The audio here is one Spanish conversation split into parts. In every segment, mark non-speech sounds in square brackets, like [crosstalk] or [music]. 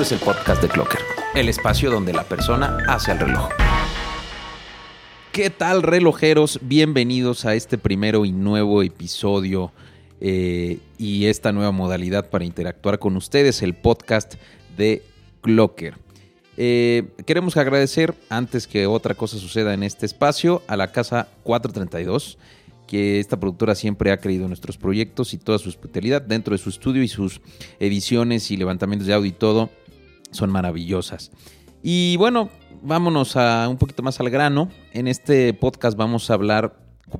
Esto es el podcast de Clocker, el espacio donde la persona hace el reloj. ¿Qué tal relojeros? Bienvenidos a este primero y nuevo episodio eh, y esta nueva modalidad para interactuar con ustedes, el podcast de Clocker. Eh, queremos agradecer, antes que otra cosa suceda en este espacio, a la Casa 432 que esta productora siempre ha creído en nuestros proyectos y toda su hospitalidad dentro de su estudio y sus ediciones y levantamientos de audio y todo son maravillosas. Y bueno, vámonos a un poquito más al grano. En este podcast vamos a hablar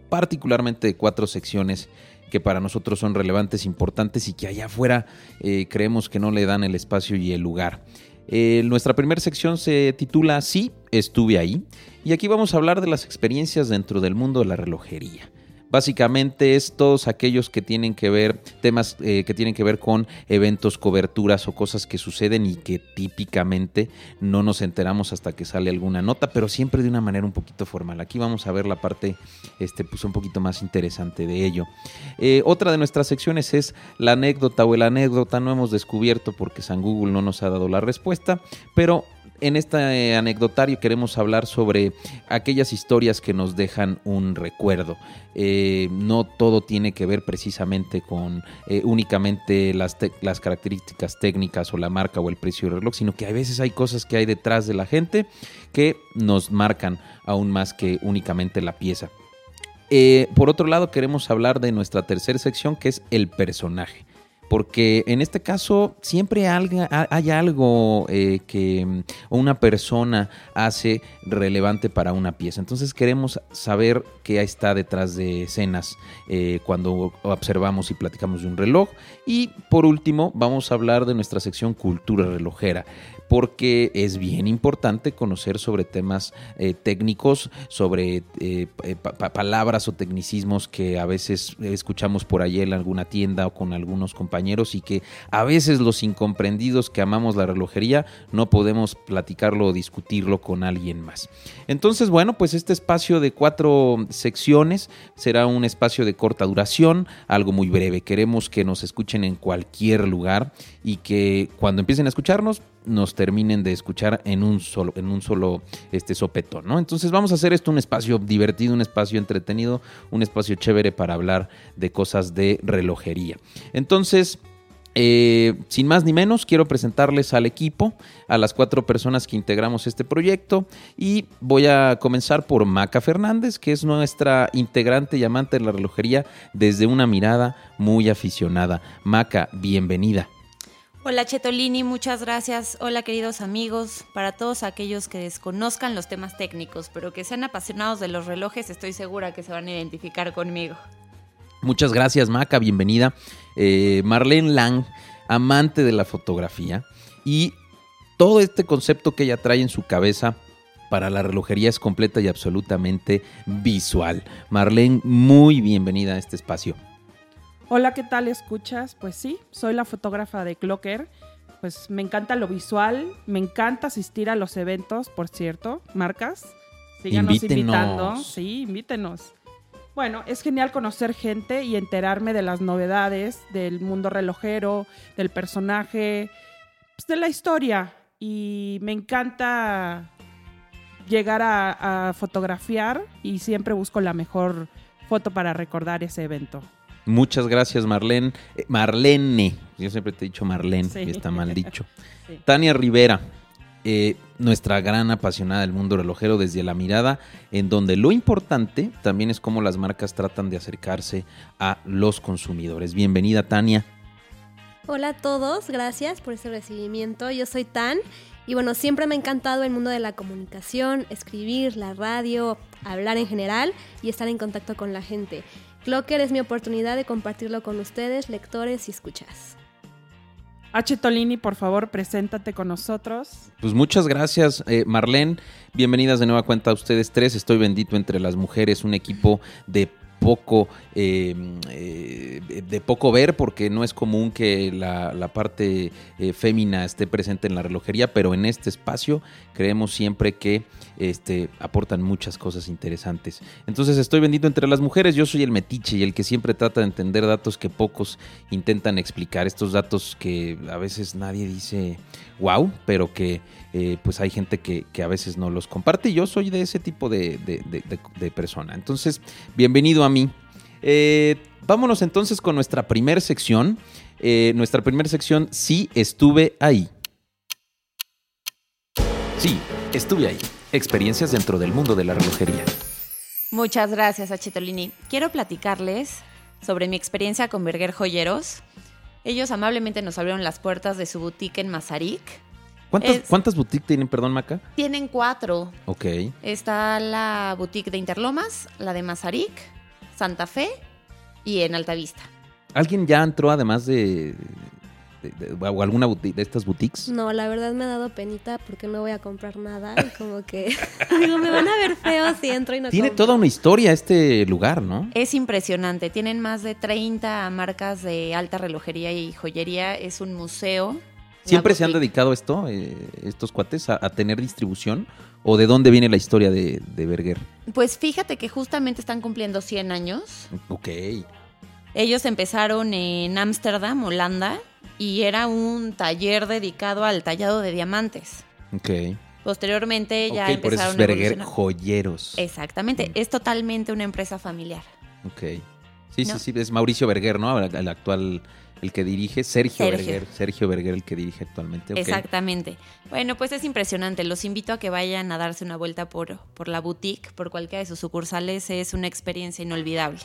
particularmente de cuatro secciones que para nosotros son relevantes, importantes y que allá afuera eh, creemos que no le dan el espacio y el lugar. Eh, nuestra primera sección se titula Sí, estuve ahí. Y aquí vamos a hablar de las experiencias dentro del mundo de la relojería. Básicamente es todos aquellos que tienen que ver, temas eh, que tienen que ver con eventos, coberturas o cosas que suceden y que típicamente no nos enteramos hasta que sale alguna nota, pero siempre de una manera un poquito formal. Aquí vamos a ver la parte este, pues un poquito más interesante de ello. Eh, otra de nuestras secciones es la anécdota o el anécdota. No hemos descubierto porque San Google no nos ha dado la respuesta, pero en este anecdotario queremos hablar sobre aquellas historias que nos dejan un recuerdo. Eh, no todo tiene que ver precisamente con eh, únicamente las, características técnicas o la marca o el precio del reloj, sino que a veces hay cosas que hay detrás de la gente que nos marcan aún más que únicamente la pieza. Eh, por otro lado, queremos hablar de nuestra tercera sección que es el personaje porque en este caso siempre hay algo eh, que una persona hace relevante para una pieza. Entonces queremos saber qué está detrás de escenas eh, cuando observamos y platicamos de un reloj. Y por último vamos a hablar de nuestra sección cultura relojera porque es bien importante conocer sobre temas eh, técnicos, sobre eh, eh, palabras o tecnicismos que a veces escuchamos por ahí en alguna tienda o con algunos compañeros y que a veces los incomprendidos que amamos la relojería no podemos platicarlo o discutirlo con alguien más. Entonces, bueno, pues este espacio de cuatro secciones será un espacio de corta duración, algo muy breve. Queremos que nos escuchen en cualquier lugar y que cuando empiecen a escucharnos nos terminen de escuchar en un solo, en un solo este, sopetón, ¿no? Entonces vamos a hacer esto un espacio divertido, un espacio entretenido, un espacio chévere para hablar de cosas de relojería. Entonces, eh, sin más ni menos, quiero presentarles al equipo, a las cuatro personas que integramos este proyecto y voy a comenzar por Maca Fernández, que es nuestra integrante y amante de la relojería desde una mirada muy aficionada. Maca, bienvenida. Hola Chetolini, muchas gracias. Hola queridos amigos. Para todos aquellos que desconozcan los temas técnicos, pero que sean apasionados de los relojes, estoy segura que se van a identificar conmigo. Muchas gracias Maca, bienvenida. Eh, Marlene Lang, amante de la fotografía y todo este concepto que ella trae en su cabeza para la relojería es completa y absolutamente visual. Marlene, muy bienvenida a este espacio. Hola, ¿qué tal escuchas? Pues sí, soy la fotógrafa de Clocker. Pues me encanta lo visual, me encanta asistir a los eventos, por cierto, marcas. Síganos invitando. Sí, invítenos. Bueno, es genial conocer gente y enterarme de las novedades del mundo relojero, del personaje, pues de la historia. Y me encanta llegar a, a fotografiar y siempre busco la mejor foto para recordar ese evento. Muchas gracias, Marlene. Eh, Marlene, yo siempre te he dicho Marlene, está mal dicho. [laughs] Tania Rivera, eh, nuestra gran apasionada del mundo relojero desde la mirada, en donde lo importante también es cómo las marcas tratan de acercarse a los consumidores. Bienvenida, Tania. Hola a todos, gracias por ese recibimiento. Yo soy Tan y bueno, siempre me ha encantado el mundo de la comunicación, escribir, la radio, hablar en general y estar en contacto con la gente. Clocker es mi oportunidad de compartirlo con ustedes, lectores y escuchas. H. Tolini, por favor, preséntate con nosotros. Pues muchas gracias, eh, Marlene. Bienvenidas de nueva cuenta a ustedes tres. Estoy bendito entre las mujeres, un equipo de poco eh, eh, de poco ver porque no es común que la, parte eh, fémina esté presente en la relojería, pero en este espacio creemos siempre que este, aportan muchas cosas interesantes. Entonces estoy bendito entre las mujeres, yo soy el metiche y el que siempre trata de entender datos que pocos intentan explicar, estos datos que a veces nadie dice wow, pero que eh, pues hay gente que, que, a veces no los comparte yo soy de ese tipo de, de, de persona. Entonces, bienvenido a mí. Eh, vámonos entonces con nuestra primera sección. Eh, nuestra primera sección, sí, estuve ahí. Sí, estuve ahí. Experiencias dentro del mundo de la relojería. Muchas gracias, Achetolini. Quiero platicarles sobre mi experiencia con Berger Joyeros. Ellos amablemente nos abrieron las puertas de su boutique en Mazarik. ¿Cuántas, es, ¿Cuántas boutiques tienen, perdón, Maca? Tienen cuatro. Ok. Está la boutique de Interlomas, la de Mazarik, Santa Fe y en Altavista. ¿Alguien ya entró además de, de, de, o alguna de estas boutiques? No, la verdad me ha dado penita porque no voy a comprar nada. Y como que [laughs] digo, me van a ver feo si entro y no Tiene compro. toda una historia este lugar, ¿no? Es impresionante. Tienen más de 30 marcas de alta relojería y joyería. Es un museo. ¿Siempre se han dedicado a esto, eh, estos cuates, a, a, tener distribución? ¿O de dónde viene la historia de, de Berger? Pues fíjate que justamente están cumpliendo 100 años. Ok. Ellos empezaron en Ámsterdam, Holanda, y era un taller dedicado al tallado de diamantes. Ok. Posteriormente ya okay, empezaron por eso es Berger Joyeros. Exactamente, mm. es totalmente una empresa familiar. Ok. Sí, ¿No? sí, sí, es Mauricio Berger, ¿no? El, el actual el que dirige, Sergio, Sergio, Berger, Sergio Berger el que dirige actualmente. Okay. Exactamente. Bueno, pues es impresionante. Los invito a que vayan a darse una vuelta por, por la boutique, por cualquiera de sus sucursales. Es una experiencia inolvidable.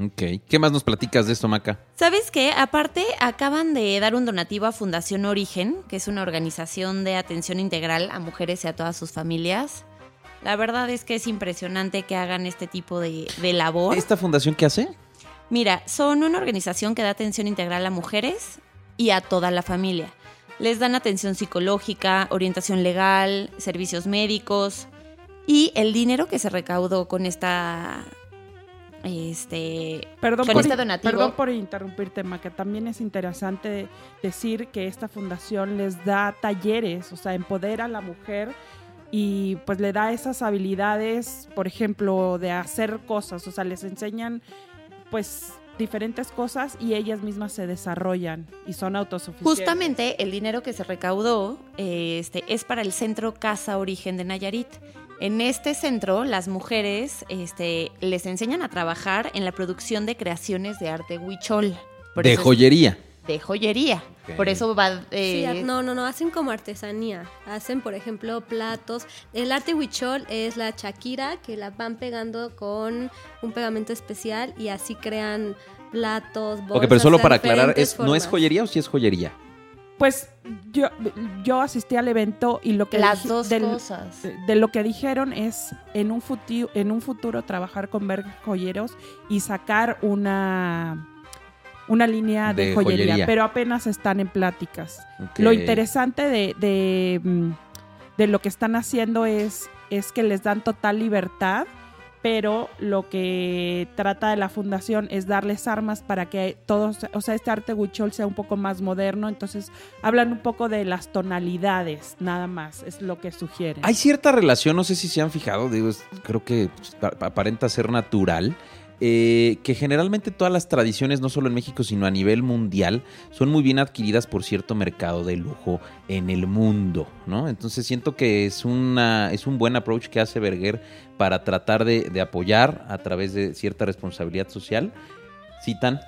Ok. ¿Qué más nos platicas de esto, Maca? ¿Sabes qué? Aparte, acaban de dar un donativo a Fundación Origen, que es una organización de atención integral a mujeres y a todas sus familias. La verdad es que es impresionante que hagan este tipo de, de labor. ¿Esta fundación qué hace? Mira, son una organización que da atención integral a mujeres y a toda la familia. Les dan atención psicológica, orientación legal, servicios médicos y el dinero que se recaudó con esta este perdón con por, este donativo. Perdón por interrumpirte, Maca. También es interesante decir que esta fundación les da talleres, o sea, empodera a la mujer y pues le da esas habilidades, por ejemplo, de hacer cosas, o sea, les enseñan pues diferentes cosas y ellas mismas se desarrollan y son autosuficientes. Justamente el dinero que se recaudó este, es para el Centro Casa Origen de Nayarit. En este centro, las mujeres este, les enseñan a trabajar en la producción de creaciones de arte huichol. Por de joyería. Es, de joyería. Okay. Por eso va... Eh... Sí, no, no, no, hacen como artesanía. Hacen, por ejemplo, platos. El arte huichol es la chaquira que la van pegando con un pegamento especial y así crean platos, bolsas. Ok, pero solo para aclarar, ¿es, ¿no es joyería o sí es joyería? Pues yo, yo asistí al evento y lo que las dos del, cosas de, de, lo que dijeron es en un futuro, en un futuro trabajar con Berg Joyeros y sacar una una línea de, de joyería, joyería, pero apenas están en pláticas. Okay. Lo interesante de, de, mm, de, lo que están haciendo es, es que les dan total libertad, pero lo que trata de la fundación es darles armas para que todos, o sea, este arte huichol sea un poco más moderno, entonces hablan un poco de las tonalidades, nada más, es lo que sugieren. Hay cierta relación, no sé si se han fijado, digo, creo que aparenta ser natural, eh, que generalmente todas las tradiciones, no solo en México, sino a nivel mundial, son muy bien adquiridas por cierto mercado de lujo en el mundo, ¿no? Entonces siento que es, una, es un buen approach que hace Berger para tratar de, de apoyar a través de cierta responsabilidad social. ¿Citan?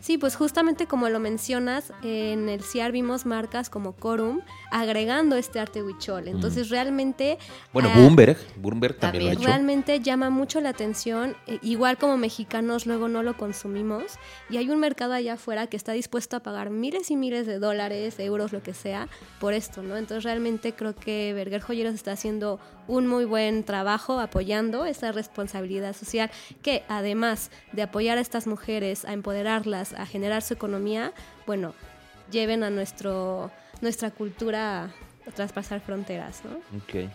Sí, pues justamente como lo mencionas, en el CIAR vimos marcas como Corum agregando este arte huichol. Entonces mm. realmente... Bueno, uh, Bloomberg, Bloomberg también, también, lo ha hecho. Realmente llama mucho la atención, eh, igual como mexicanos luego no lo consumimos, y hay un mercado allá afuera que está dispuesto a pagar miles y miles de dólares, euros, lo que sea, por esto, ¿no? Entonces realmente creo que Berger Joyeros está haciendo un muy buen trabajo apoyando esta responsabilidad social que además de apoyar a estas mujeres, a empoderarlas, a generar su economía, bueno, lleven a nuestro, nuestra cultura a traspasar fronteras, ¿no? Ok.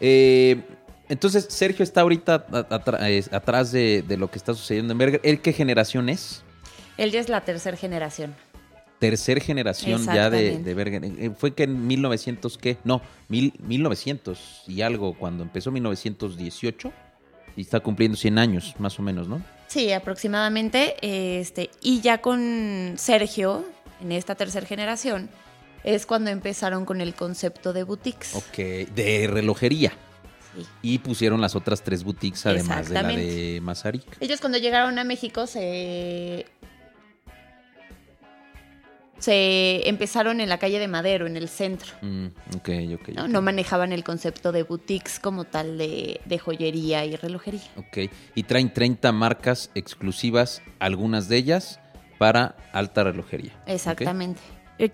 Eh, Entonces, Sergio está ahorita atrás de, lo que está sucediendo en Berger. ¿Él qué generación es? Él ya es la tercera generación. Tercer generación ya de, de Berger. Eh, fue que en 1900, ¿qué? No, mil, 1900 y algo, cuando empezó 1918. Y está cumpliendo 100 años, más o menos, ¿no? Sí, aproximadamente. Este, y ya con Sergio, en esta tercera generación, es cuando empezaron con el concepto de boutiques. Ok, de relojería. Y pusieron las otras tres boutiques además de la de Mazarik. Ellos cuando llegaron a México se se empezaron en la calle de Madero, en el centro. Mm, ¿no? manejaban el concepto de boutiques como tal de, joyería y relojería. Ok, y traen 30 marcas exclusivas, algunas de ellas para alta relojería. Exactamente. Eh,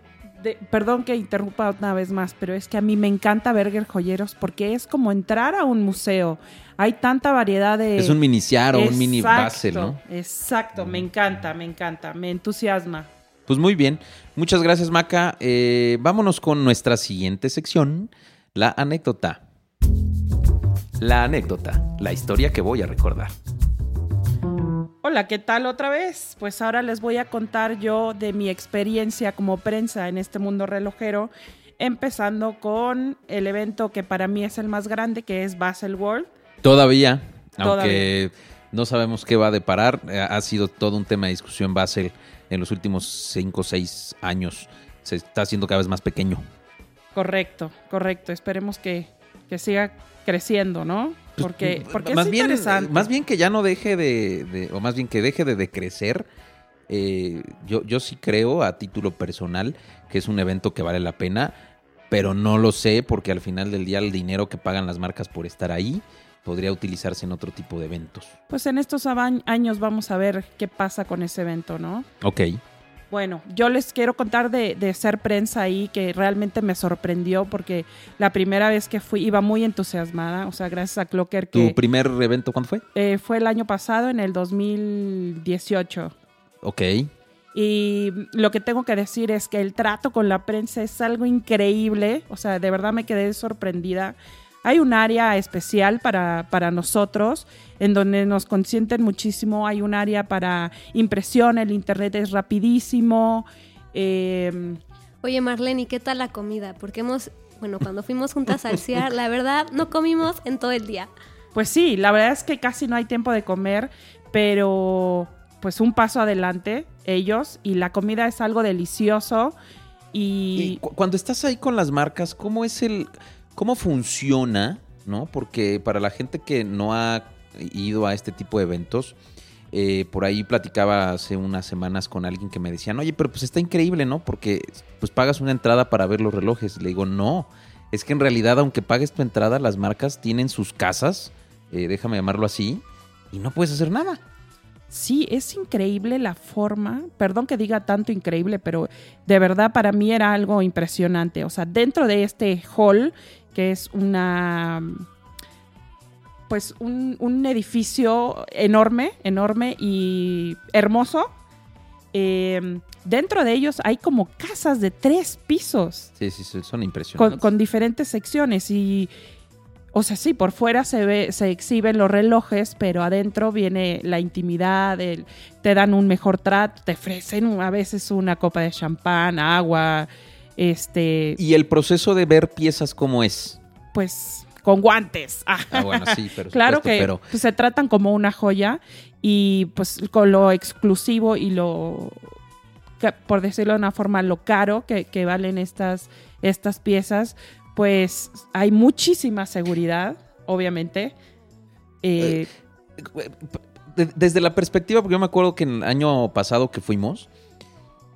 perdón que interrumpa una vez más, pero es que a mí me encanta Berger Joyeros porque es como entrar a un museo. Hay tanta variedad de... Es un miniciar o un mini base, ¿no? Exacto, me encanta, me encanta, me entusiasma. Pues muy bien, muchas gracias Maca. Eh, vámonos con nuestra siguiente sección, la anécdota. La anécdota, la historia que voy a recordar. Hola, ¿qué tal otra vez? Pues ahora les voy a contar yo de mi experiencia como prensa en este mundo relojero, empezando con el evento que para mí es el más grande, que es Basel World. Todavía, aunque no sabemos qué va a deparar, eh, ha sido todo un tema de discusión Basel en los últimos 5 o 6 años. Se está haciendo cada vez más pequeño. Correcto, correcto. Esperemos que, que siga creciendo, ¿no? Pues, porque, porque más es bien, interesante. Más bien que ya no deje de, o más bien que deje de decrecer. Eh, yo, yo sí creo a título personal que es un evento que vale la pena, pero no lo sé porque al final del día el dinero que pagan las marcas por estar ahí podría utilizarse en otro tipo de eventos. Pues en estos años vamos a ver qué pasa con ese evento, ¿no? Ok. Bueno, yo les quiero contar de, ser prensa ahí, que realmente me sorprendió porque la primera vez que fui iba muy entusiasmada, o sea, gracias a Clocker que... ¿Tu primer evento cuándo fue? Eh, fue el año pasado, en el 2018. Ok. Y lo que tengo que decir es que el trato con la prensa es algo increíble, o sea, de verdad me quedé sorprendida. Hay un área especial para, para nosotros en donde nos consienten muchísimo. Hay un área para impresión, el internet es rapidísimo. Eh, Oye Marlene, ¿y qué tal la comida? Porque hemos, bueno, cuando fuimos juntas al CIAR, la verdad no comimos en todo el día. Pues sí, la verdad es que casi no hay tiempo de comer, pero pues un paso adelante ellos y la comida es algo delicioso. Y... cuando estás ahí con las marcas, ¿cómo es el cómo funciona? ¿No? Porque para la gente que no ha ido a este tipo de eventos. Eh, por ahí platicaba hace unas semanas con alguien que me decían, oye, pero pues está increíble, ¿no? Porque pues pagas una entrada para ver los relojes. Le digo, no, es que en realidad aunque pagues tu entrada, las marcas tienen sus casas, eh, déjame llamarlo así, y no puedes hacer nada. Sí, es increíble la forma, perdón que diga tanto increíble, pero de verdad para mí era algo impresionante. O sea, dentro de este hall, que es una pues un, edificio enorme, enorme y hermoso. Em, dentro de ellos hay como casas de tres pisos. Sí, sí, son impresionantes. Con, diferentes secciones y, o sea, sí, por fuera se ve, se exhiben los relojes, pero adentro viene la intimidad, te dan un mejor trato, te ofrecen a veces una copa de champán, agua, este. ¿Y el proceso de ver piezas cómo es? Pues con guantes. [laughs] Ah, bueno, sí, [laughs] pero claro que pues, se tratan como una joya y pues con lo exclusivo y lo, por decirlo de una forma, lo caro que, valen estas, estas piezas, pues hay muchísima seguridad, obviamente. Eh, desde la perspectiva, porque yo me acuerdo que el año pasado que fuimos,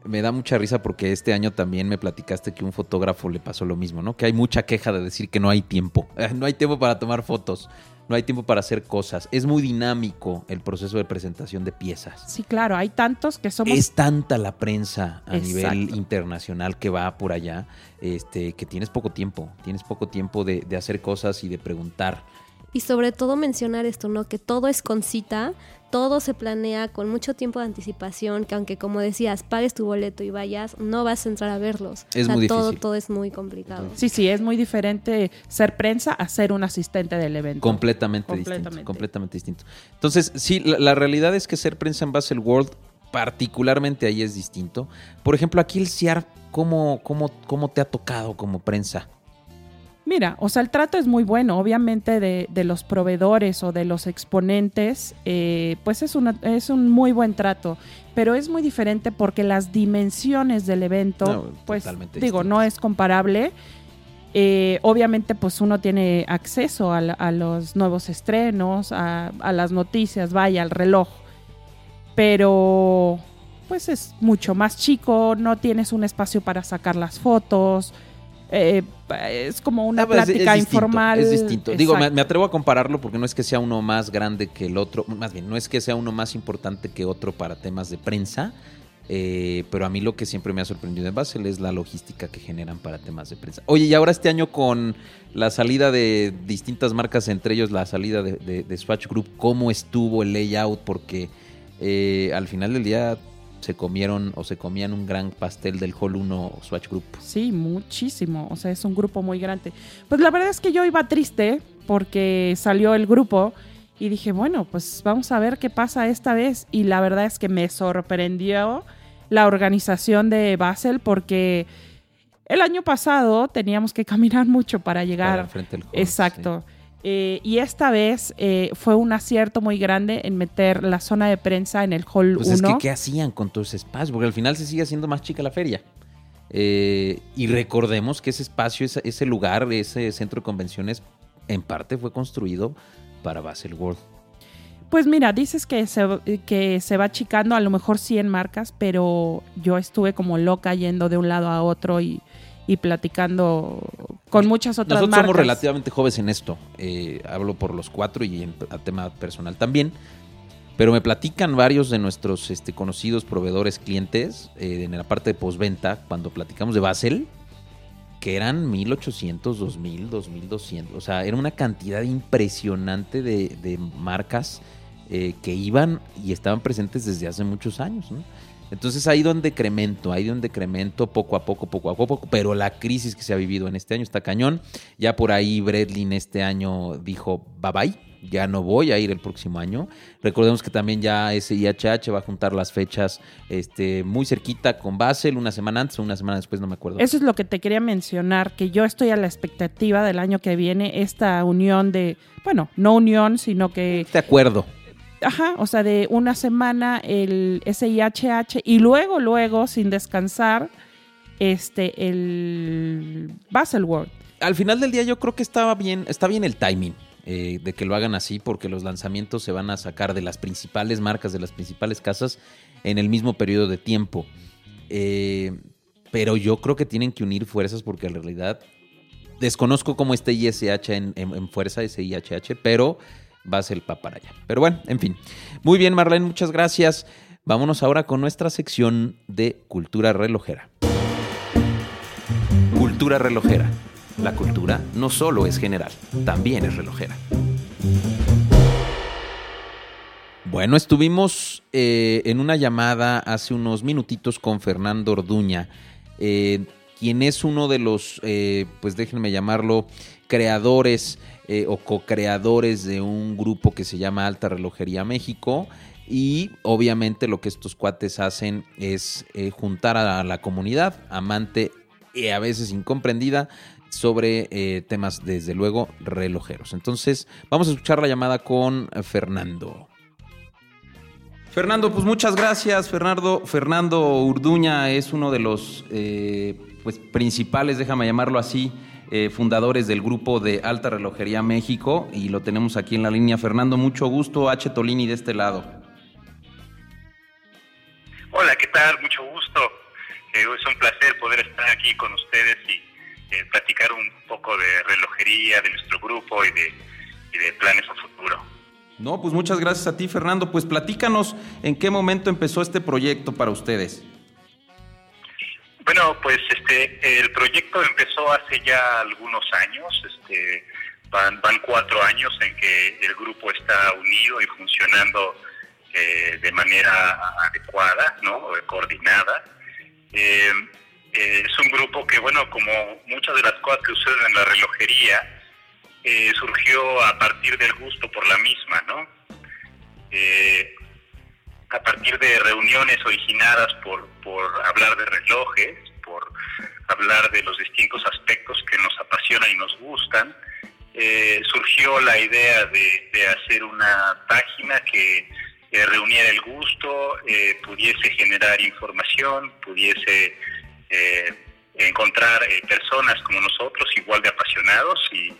me da mucha risa porque este año también me platicaste que un fotógrafo le pasó lo mismo, ¿no? Que hay mucha queja de decir que no hay tiempo. [laughs] No hay tiempo para tomar fotos, no hay tiempo para hacer cosas. Es muy dinámico el proceso de presentación de piezas. Sí, claro, hay tantos que somos... Es tanta la prensa a nivel internacional que va por allá, este, que tienes poco tiempo, tienes poco tiempo de, de hacer cosas y de preguntar. Y sobre todo mencionar esto, ¿no? Que todo es con cita, todo se planea con mucho tiempo de anticipación, que aunque como decías, pagues tu boleto y vayas, no vas a entrar a verlos. Es muy todo, difícil. todo es muy complicado. Sí, sí, es muy diferente ser prensa a ser un asistente del evento. Completamente, distinto. Completamente. Completamente distinto. Entonces, sí, la, la realidad es que ser prensa en Basel World, particularmente ahí es distinto. Por ejemplo, aquí el CIAR, ¿cómo, cómo, cómo te ha tocado como prensa? Mira, o sea, el trato es muy bueno, obviamente de, de los proveedores o de los exponentes, eh, pues es, una, es un muy buen trato, pero es muy diferente porque las dimensiones del evento, No, pues digo, no es comparable. Eh, obviamente, pues uno tiene acceso a, los nuevos estrenos, a, a las noticias, vaya, al reloj, pero pues es mucho más chico, no tienes un espacio para sacar las fotos. Eh, es como una Ah, pues, es- es plática distinto, informal. Es distinto. Digo, me, atrevo a compararlo porque no es que sea uno más grande que el otro, más bien, no es que sea uno más importante que otro para temas de prensa, eh, pero a mí lo que siempre me ha sorprendido en Basel es la logística que generan para temas de prensa. Oye, y ahora este año con la salida de distintas marcas, entre ellos la salida de, de- de Swatch Group, ¿cómo estuvo el layout? Porque eh, al final del día se comieron o se comían un gran pastel del Hall 1 Swatch Group. Sí, muchísimo. O sea, es un grupo muy grande. Pues la verdad es que yo iba triste porque salió el grupo y dije, bueno, pues vamos a ver qué pasa esta vez. Y la verdad es que me sorprendió la organización de Basel porque el año pasado teníamos que caminar mucho para llegar. para enfrente del Hall, Exacto. Eh, y esta vez eh, fue un acierto muy grande en meter la zona de prensa en el hall 1. Pues es que, ¿qué hacían con todo ese espacio? Porque al final se sigue haciendo más chica la feria. Eh, y recordemos que ese espacio, ese, ese lugar, ese centro de convenciones, en parte fue construido para Basel World. Pues mira, dices que se, que se va achicando a lo mejor 100 marcas, pero yo estuve como loca yendo de un lado a otro y, y platicando con muchas otras Nosotros marcas. somos relativamente jóvenes en esto. eh, hablo por los cuatro y en a tema personal también. Pero me platican varios de nuestros este, conocidos proveedores clientes eh, en la parte de postventa, cuando platicamos de Basel, que eran 1800, 2000, 2200. O sea, era una cantidad impresionante de, de marcas eh, que iban y estaban presentes desde hace muchos años. ¿no? Entonces ha ido en decremento, ha ido en decremento poco a poco, poco a poco, pero la crisis que se ha vivido en este año está cañón. Ya por ahí Bredlin este año dijo bye bye, ya no voy a ir el próximo año. Recordemos que también ya SIHH va a juntar las fechas este, muy cerquita con Basel, una semana antes o una semana después, no me acuerdo. Eso es lo que te quería mencionar, que yo estoy a la expectativa del año que viene, esta unión de, bueno, no unión, sino que, De acuerdo. Ajá, o sea, de una semana el SIHH y luego, luego, sin descansar, este, el Basel World. Al final del día yo creo que estaba bien, está bien el timing. eh, de que lo hagan así porque los lanzamientos se van a sacar de las principales marcas, de las principales casas en el mismo periodo de tiempo. Eh, pero yo creo que tienen que unir fuerzas porque en realidad desconozco cómo esté ISH en, en- en fuerza, ese IHH, pero va para allá. Pero bueno, en fin. Muy bien, Marlene, muchas gracias. Vámonos ahora con nuestra sección de cultura relojera. Cultura relojera. La cultura no solo es general, también es relojera. Bueno, estuvimos eh, en una llamada hace unos minutitos con Fernando Orduña, eh, quien es uno de los, eh, pues déjenme llamarlo, creadores eh, o co-creadores de un grupo que se llama Alta Relojería México. Y obviamente lo que estos cuates hacen es eh, juntar a la comunidad amante y a veces incomprendida sobre temas, desde luego, relojeros. Entonces, vamos a escuchar la llamada con Fernando. Fernando, pues muchas gracias. Fernando, Fernando Urduña es uno de los pues, principales, déjame llamarlo así, eh, fundadores del grupo de Alta Relojería México y lo tenemos aquí en la línea. Fernando, mucho gusto. H. Tolini de este lado. Hola, ¿qué tal? Mucho gusto. Eh, es un placer poder estar aquí con ustedes y eh, platicar un poco de relojería, de nuestro grupo y de, y de planes a futuro. No, pues muchas gracias a ti, Fernando. Pues platícanos en qué momento empezó este proyecto para ustedes. Bueno, pues este, el proyecto empezó hace ya algunos años. Este, van, van cuatro años en que el grupo está unido y funcionando eh, de manera adecuada, ¿no? coordinada. Eh, eh, es un grupo que, bueno, como muchas de las cosas que suceden en la relojería, surgió a partir del gusto por la misma, ¿no? A partir de reuniones originadas por, por hablar de relojes, por hablar de los distintos aspectos que nos apasionan y nos gustan, surgió la idea de, de, hacer una página que reuniera el gusto, eh, pudiese generar información, pudiese eh, encontrar eh, personas como nosotros igual de apasionados y,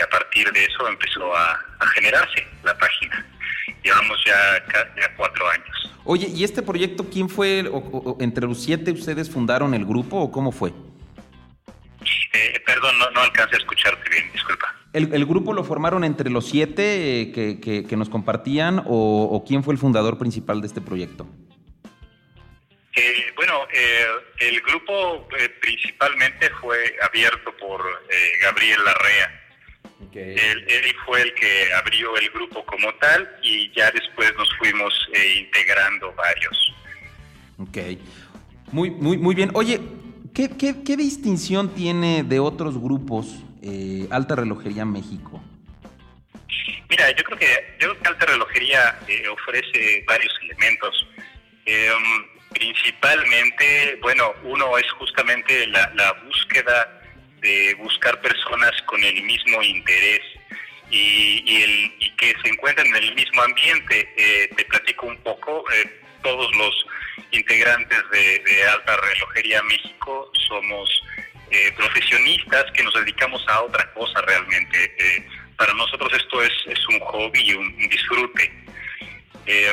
a partir de eso empezó a, generarse la página. Llevamos ya, ya, cuatro años. Oye, ¿y este proyecto quién fue? ¿Entre los siete ustedes fundaron el grupo o cómo fue? perdón, no, no alcancé a escucharte bien, disculpa. ¿El, grupo lo formaron entre los siete eh, que, nos compartían o, quién fue el fundador principal de este proyecto? Eh, bueno, eh, el grupo principalmente fue abierto por Gabriel Larrea. Él, fue el que abrió el grupo como tal y ya después nos fuimos integrando varios. Ok, muy, muy, muy bien. Oye, ¿qué, qué, qué distinción tiene de otros grupos eh, Alta Relojería México? Mira, yo creo que, yo Alta Relojería eh, ofrece varios elementos. Em, principalmente, bueno, uno es justamente la, búsqueda de buscar personas con el mismo interés y, el, que se encuentren en el mismo ambiente. Eh, te platico un poco, todos los integrantes de Alta Relojería México somos eh, profesionistas que nos dedicamos a otra cosa realmente. Eh, para nosotros esto es, es un hobby y un, disfrute. Eh,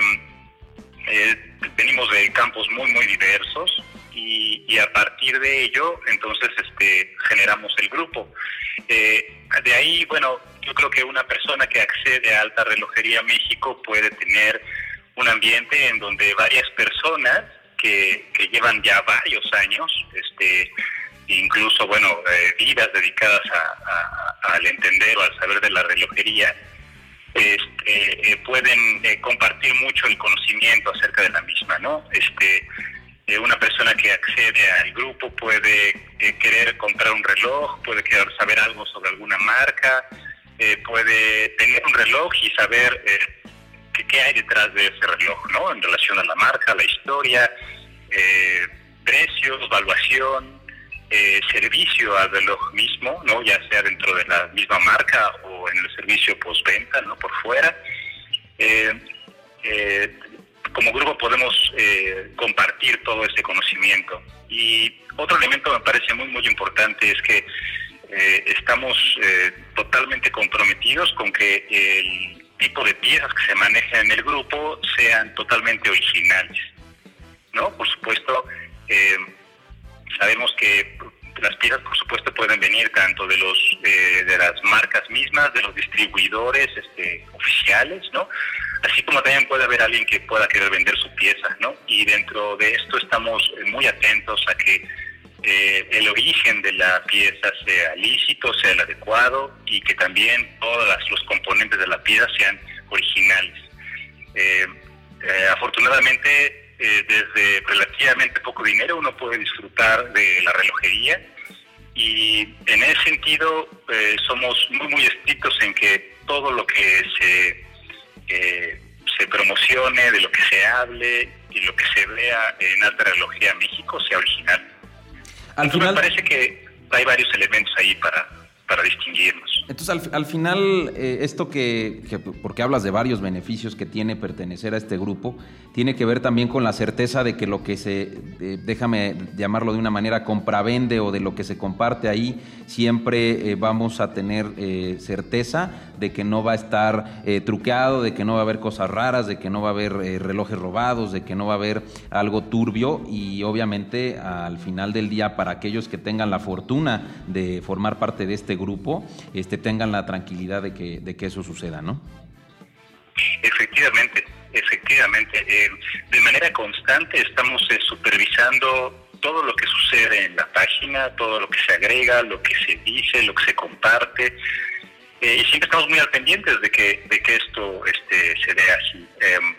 venimos de campos muy, muy diversos y, a partir de ello, entonces, este, generamos el grupo. de ahí, bueno, yo creo que una persona que accede a Alta Relojería México puede tener un ambiente en donde varias personas que, que llevan ya varios años, este, incluso, bueno, eh, vidas dedicadas al entender o al saber de la relojería, este, eh, pueden eh, compartir mucho el conocimiento acerca de la misma, ¿no? Este, una persona que accede al grupo puede querer comprar un reloj, puede querer saber algo sobre alguna marca, puede tener un reloj y saber qué hay detrás de ese reloj, ¿no? En relación a la marca, la historia, precios, evaluación, eh, servicio al reloj mismo, ¿no? ya sea dentro de la misma marca o en el servicio postventa, ¿no? por fuera. Eh, eh, como grupo podemos compartir todo ese conocimiento. Y otro elemento me parece muy, muy importante es que estamos totalmente comprometidos con que el tipo de piezas que se manejan en el grupo sean totalmente originales. ¿no? Por supuesto, Sabemos que las piezas, por supuesto, pueden venir tanto de los eh, de las marcas mismas, de los distribuidores este, oficiales, ¿no? Así como también puede haber alguien que pueda querer vender su pieza, ¿no? Y dentro de esto estamos muy atentos a que eh, el origen de la pieza sea lícito, sea el adecuado y que también todos los componentes de la pieza sean originales. Eh, afortunadamente eh, desde relativamente poco dinero uno puede disfrutar de la relojería y en ese sentido eh, somos muy muy estrictos en que todo lo que se eh, se promocione, de lo que se hable y lo que se vea en Alta Relojería México sea original. Al final... Me parece que hay varios elementos ahí para, para distinguirnos. Entonces, al, final, eh, esto que, porque hablas de varios beneficios que tiene pertenecer a este grupo, tiene que ver también con la certeza de que lo que se, déjame llamarlo de una manera, compravende o de lo que se comparte ahí, siempre eh, vamos a tener eh, certeza de que no va a estar truqueado, de que no va a haber cosas raras, de que no va a haber relojes robados, de que no va a haber algo turbio y obviamente al final del día, para aquellos que tengan la fortuna de formar parte de este grupo, este tengan la tranquilidad de que, de que eso suceda, ¿no? Efectivamente, efectivamente. Eh, de manera constante estamos eh, supervisando todo lo que sucede en la página, todo lo que se agrega, lo que se dice, lo que se comparte. y siempre estamos muy al pendientes de que, de que esto este, se dé así. Em,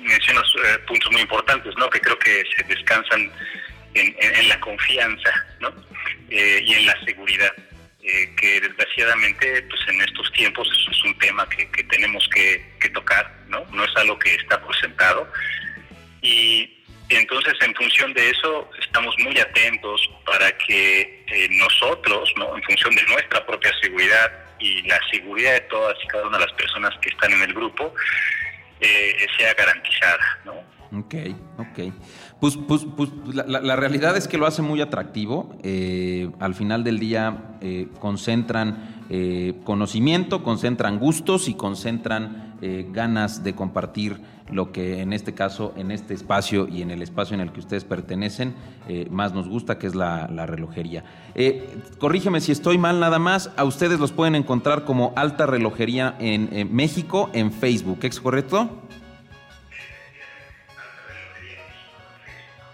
mencionas puntos muy importantes, ¿no? Que creo que se descansan en, la confianza, ¿no? y en la seguridad. Que desgraciadamente pues en estos tiempos es un tema que, tenemos que, tocar, ¿no? No es algo que está por sentado. Y entonces, en función de eso, estamos muy atentos para que eh, nosotros, ¿no? en función de nuestra propia seguridad y la seguridad de todas y cada una de las personas que están en el grupo, eh, sea garantizada. ¿no? Ok, ok. Pues, pues, pues la, realidad es que lo hace muy atractivo. Eh, al final del día eh, concentran eh, conocimiento, concentran gustos y concentran ganas de compartir lo que en este caso, en este espacio y en el espacio en el que ustedes pertenecen, más nos gusta, que es la, relojería. corrígeme si estoy mal nada más, a ustedes los pueden encontrar como Alta Relojería en, en México en Facebook, ¿es correcto?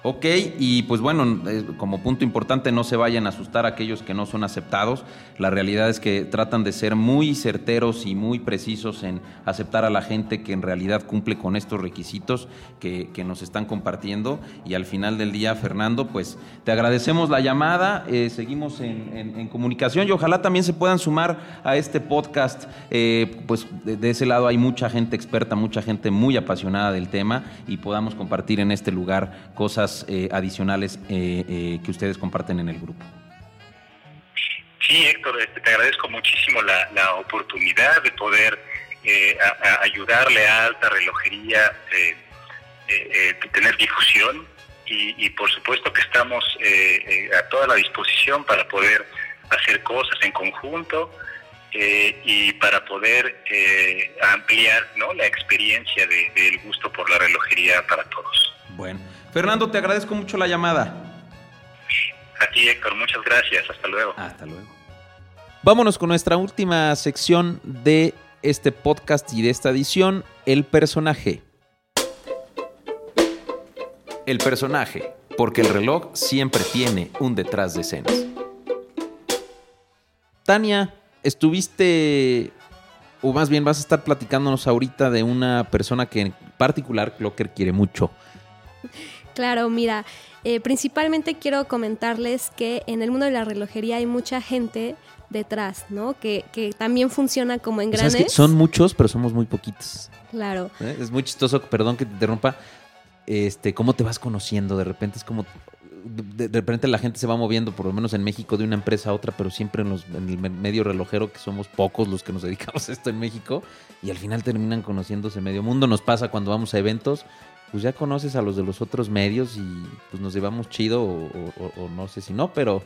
Ok, y pues bueno, eh, como punto importante, no se vayan a asustar a aquellos que no son aceptados. La realidad es que tratan de ser muy certeros y muy precisos en aceptar a la gente que en realidad cumple con estos requisitos que, nos están compartiendo. Y al final del día, Fernando, pues te agradecemos la llamada, eh, seguimos en, comunicación y ojalá también se puedan sumar a este podcast. Eh, pues de ese lado hay mucha gente experta, mucha gente muy apasionada del tema y podamos compartir en este lugar cosas eh, adicionales eh, eh, que ustedes comparten en el grupo. Sí, Héctor, este, te agradezco muchísimo la, oportunidad de poder ayudarle a alta relojería, tener difusión y, por supuesto que estamos a toda la disposición para poder hacer cosas en conjunto y para poder ampliar ¿no? la experiencia del gusto por la relojería para todos. Bueno, Fernando, te agradezco mucho la llamada. A ti, Héctor, muchas gracias. Hasta luego. Hasta luego. Vámonos con nuestra última sección de este podcast y de esta edición, el personaje. El personaje, porque el reloj siempre tiene un detrás de escenas. Tania, estuviste, o más bien vas a estar platicándonos ahorita de una persona que en particular Clocker quiere mucho. Claro, mira, eh, principalmente quiero comentarles que en el mundo de la relojería hay mucha gente detrás, ¿no? Que, también funciona como en grandes. son muchos, pero somos muy poquitos. Claro. ¿Eh? Es muy chistoso, perdón que te interrumpa. Este, cómo te vas conociendo, de repente es como de, repente la gente se va moviendo, por lo menos en México, de una empresa a otra, pero siempre en, los, en el medio relojero, que somos pocos los que nos [laughs] dedicamos a esto en México, y al final terminan conociéndose medio mundo. Nos pasa cuando vamos a eventos, pues ya conoces a los de los otros medios y pues nos llevamos chido o, no sé si no, pero,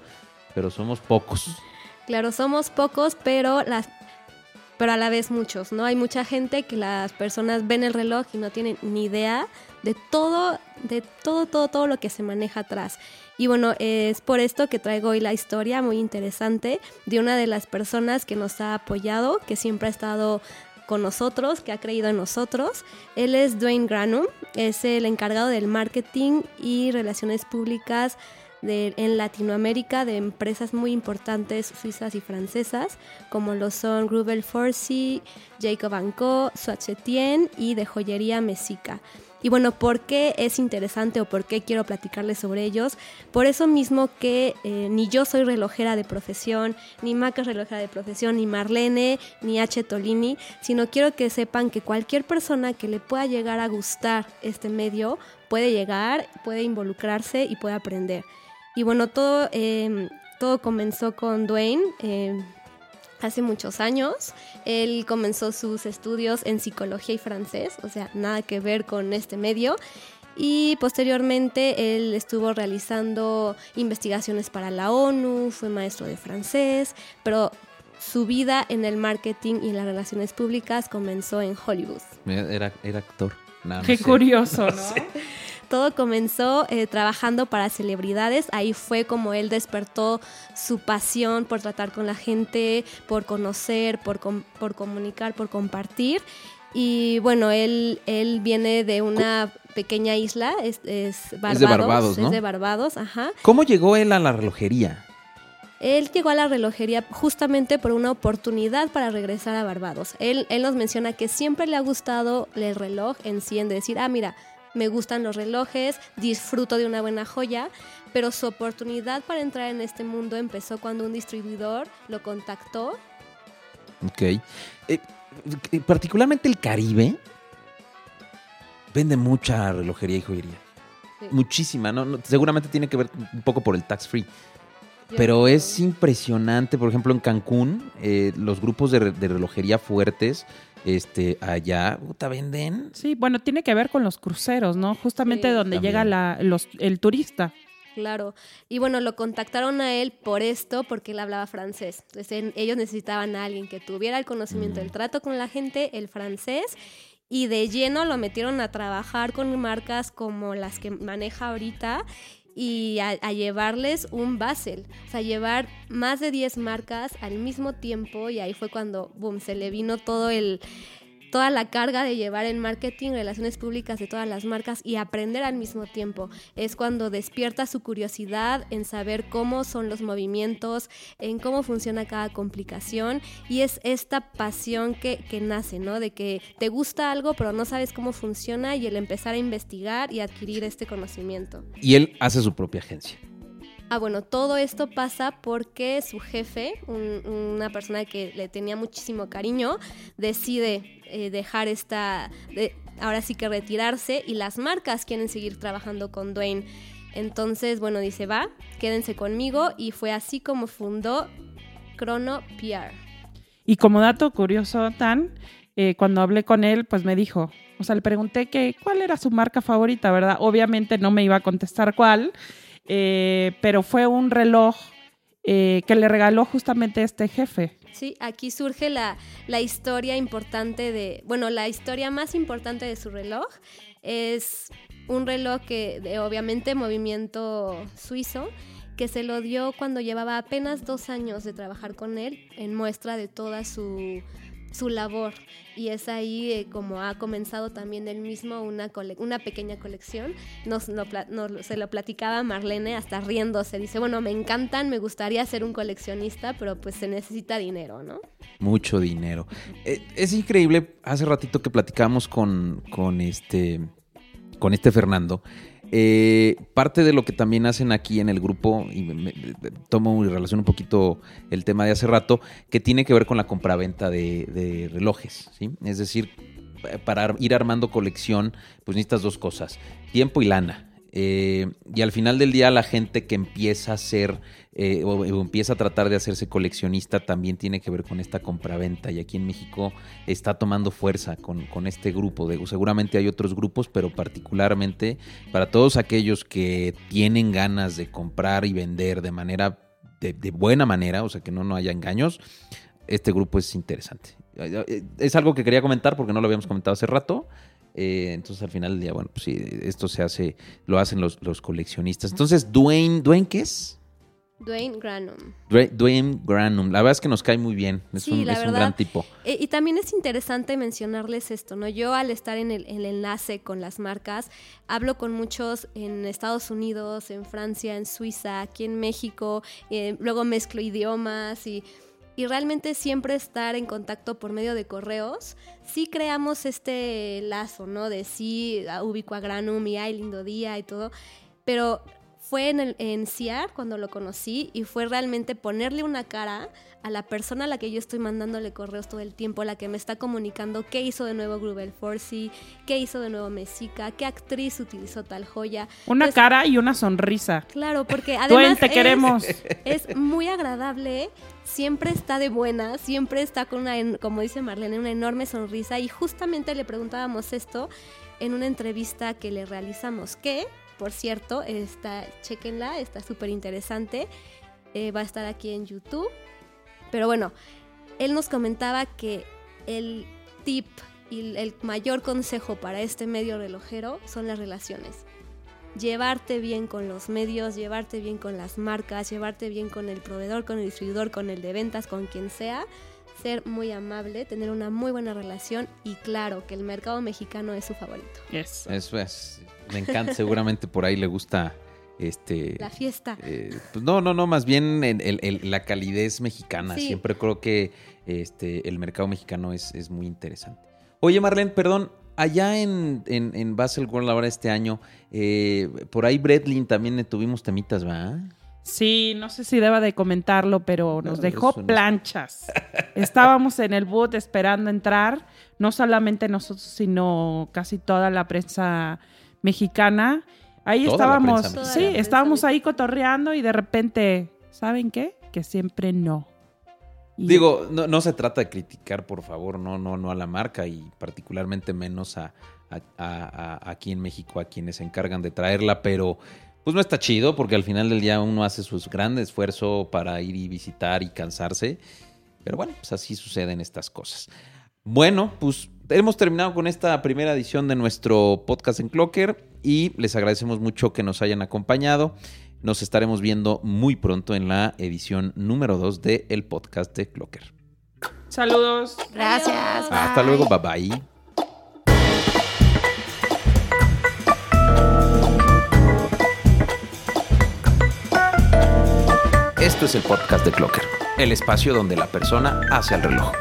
pero somos pocos. Claro, somos pocos, pero las pero a la vez muchos, ¿no? Hay mucha gente que las personas ven el reloj y no tienen ni idea de todo, de todo, todo, todo lo que se maneja atrás. Y bueno, es por esto que traigo hoy la historia muy interesante de una de las personas que nos ha apoyado, que siempre ha estado con nosotros, que ha creído en nosotros. Él es Dwayne Granum, es el encargado del marketing y relaciones públicas en Latinoamérica de empresas muy importantes suizas y francesas, como lo son Grubel Forsey, Jacob Co., Swatch Etienne y de joyería Mesica. Y bueno, ¿por qué es interesante o por qué quiero platicarles sobre ellos? Por eso mismo que eh, ni yo soy relojera de profesión, ni Maca es relojera de profesión, ni Marlene, ni H. Tolini, sino quiero que sepan que cualquier persona que le pueda llegar a gustar este medio puede llegar, puede involucrarse y puede aprender. Y bueno, todo, em, todo comenzó con Dwayne. Em, hace muchos años. Él comenzó sus estudios en psicología y francés, o sea, nada que ver con este medio. Y posteriormente él estuvo realizando investigaciones para la ONU, fue maestro de francés, pero su vida en el marketing y las relaciones públicas comenzó en Hollywood. Era, era actor. Qué curioso, [laughs] ¿no? Todo comenzó eh, trabajando para celebridades, ahí fue como él despertó su pasión por tratar con la gente, por conocer, por, por comunicar, por compartir. Y bueno, él, él viene de una pequeña isla, es, Barbados. Es de Barbados, ¿no? Es de Barbados, ajá. ¿Cómo llegó él a la relojería? Él llegó a la relojería justamente por una oportunidad para regresar a Barbados. Él, él nos menciona que siempre le ha gustado el reloj en sí, en decir, ah, mira, me gustan los relojes, disfruto de una buena joya, pero su oportunidad para entrar en este mundo empezó cuando un distribuidor lo contactó. Ok. Eh, eh, particularmente el Caribe vende mucha relojería y joyería. Muchísima, ¿no? Seguramente tiene que ver un poco por el tax free. Pero es impresionante, por ejemplo, en Cancún, eh, los grupos de, relojería fuertes, este, allá, puta, venden. Sí, bueno, tiene que ver con los cruceros, ¿no? Justamente donde llega la, los, el turista. Claro. Y bueno, lo contactaron a él por esto, porque él hablaba francés. Entonces, ellos necesitaban a alguien que tuviera el conocimiento del mm. trato con la gente, el francés, y de lleno lo metieron a trabajar con marcas como las que maneja ahorita y a, llevarles un Basel, o sea, llevar más de 10 marcas al mismo tiempo y ahí fue cuando, boom, se le vino todo el, toda la carga de llevar el marketing, relaciones públicas de todas las marcas y aprender al mismo tiempo. Es cuando despierta su curiosidad en saber cómo son los movimientos, en cómo funciona cada complicación y es esta pasión que, que nace, ¿no? De que te gusta algo pero no sabes cómo funciona y el empezar a investigar y adquirir este conocimiento. Y él hace su propia agencia. Ah, bueno, todo esto pasa porque su jefe, una persona que le tenía muchísimo cariño, decide eh, dejar esta, ahora sí que retirarse y las marcas quieren seguir trabajando con Dwayne. Entonces, bueno, dice, va, quédense conmigo y fue así como fundó Chrono PR. Y como dato curioso, Tan, eh, cuando hablé con él, pues me dijo, o sea, le pregunté cuál era su marca favorita, ¿verdad? Obviamente no me iba a contestar cuál, eh, pero fue un reloj eh, que le regaló justamente este jefe. Sí, aquí surge la, historia importante de, bueno, la historia más importante de su reloj es un reloj que, de, obviamente, movimiento suizo, que se lo dio cuando llevaba apenas dos años de trabajar con él en muestra de toda su su labor y es ahí eh, como ha comenzado también él mismo una, una pequeña colección. Nos, se lo platicaba Marlene hasta riéndose. Dice, bueno, me encantan, me gustaría ser un coleccionista, pero pues se necesita dinero, ¿no? Mucho dinero. Eh, es increíble, hace ratito que platicamos con, con, este, con este Fernando eh, parte de lo que también hacen aquí en el grupo, y me, tomo y relaciono un poquito el tema de hace rato, que tiene que ver con la compraventa de, de relojes, ¿sí? Es decir, para ir armando colección, pues necesitas dos cosas, tiempo y lana. Eh, y al final del día la gente que empieza a ser eh, o, empieza a tratar de hacerse coleccionista también tiene que ver con esta compraventa y aquí en México está tomando fuerza con, este grupo. De, seguramente hay otros grupos, pero particularmente para todos aquellos que tienen ganas de comprar y vender de manera, de, buena manera, o sea que no, no haya engaños, este grupo es interesante. Es algo que quería comentar porque no lo habíamos comentado hace rato. Eh, entonces al final del día, bueno, pues sí, esto se hace, lo hacen los, los coleccionistas. Entonces, Dwayne, ¿Dwayne qué es? Dwayne Granum. Dwayne Granum. La verdad es que nos cae muy bien. Es, un, gran tipo. Eh, y también es interesante mencionarles esto, ¿no? Yo al estar en el, enlace con las marcas, hablo con muchos en Estados Unidos, en Francia, en Suiza, aquí en México. Eh, luego mezclo idiomas y y realmente siempre estar en contacto por medio de correos, sí creamos este lazo, ¿no? De sí, ubico a Granum y ay, lindo día y todo, pero fue en, el, en CIAR cuando lo conocí y fue realmente ponerle una cara a la persona a la que yo estoy mandándole correos todo el tiempo, la que me está comunicando qué hizo de nuevo Grubel Forcy, qué hizo de nuevo Mesica, qué actriz utilizó tal joya. Una pues cara y una sonrisa. Claro, porque además te queremos. [laughs] es muy agradable, siempre está de buena, siempre está con una, como dice Marlene, una enorme sonrisa y justamente le preguntábamos esto en una entrevista que le realizamos, que por cierto, está, chequenla, está súper interesante. Eh, va a estar aquí en YouTube. Pero bueno, él nos comentaba que el tip y el mayor consejo para este medio relojero son las relaciones. Llevarte bien con los medios, llevarte bien con las marcas, llevarte bien con el proveedor, con el distribuidor, con el de ventas, con quien sea. Ser muy amable, tener una muy buena relación y claro que el mercado mexicano es su favorito. Eso es me encanta, seguramente por ahí le gusta este la fiesta. Eh, pues no, no, no, más bien la calidez mexicana. Siempre creo que este, el mercado mexicano es, es muy interesante. Oye, Marlene, perdón, allá en, en, en Basel World ahora este año, eh, por ahí Bretlin también tuvimos temitas, ¿va? Sí, no sé si deba de comentarlo, pero nos dejó planchas. [laughs] Estábamos en el boot esperando entrar, no solamente nosotros, sino casi toda la prensa mexicana. Ahí estábamos, sí, estábamos ahí cotorreando y de repente, ¿saben qué? Que siempre no. Digo, no, se trata de criticar, por favor, no, no, no a la marca y particularmente menos a, aquí en México, a quienes se encargan de traerla, pero pues no está chido porque al final del día uno hace su gran esfuerzo para ir y visitar y cansarse. Pero bueno, pues así suceden estas cosas. Bueno, pues hemos terminado con esta primera edición de nuestro podcast en Clocker y les agradecemos mucho que nos hayan acompañado. Nos estaremos viendo muy pronto en la edición número 2 de el podcast de Clocker. Saludos. Gracias. Hasta luego. Bye bye. Esto es el podcast de Clocker, el espacio donde la persona hace el reloj.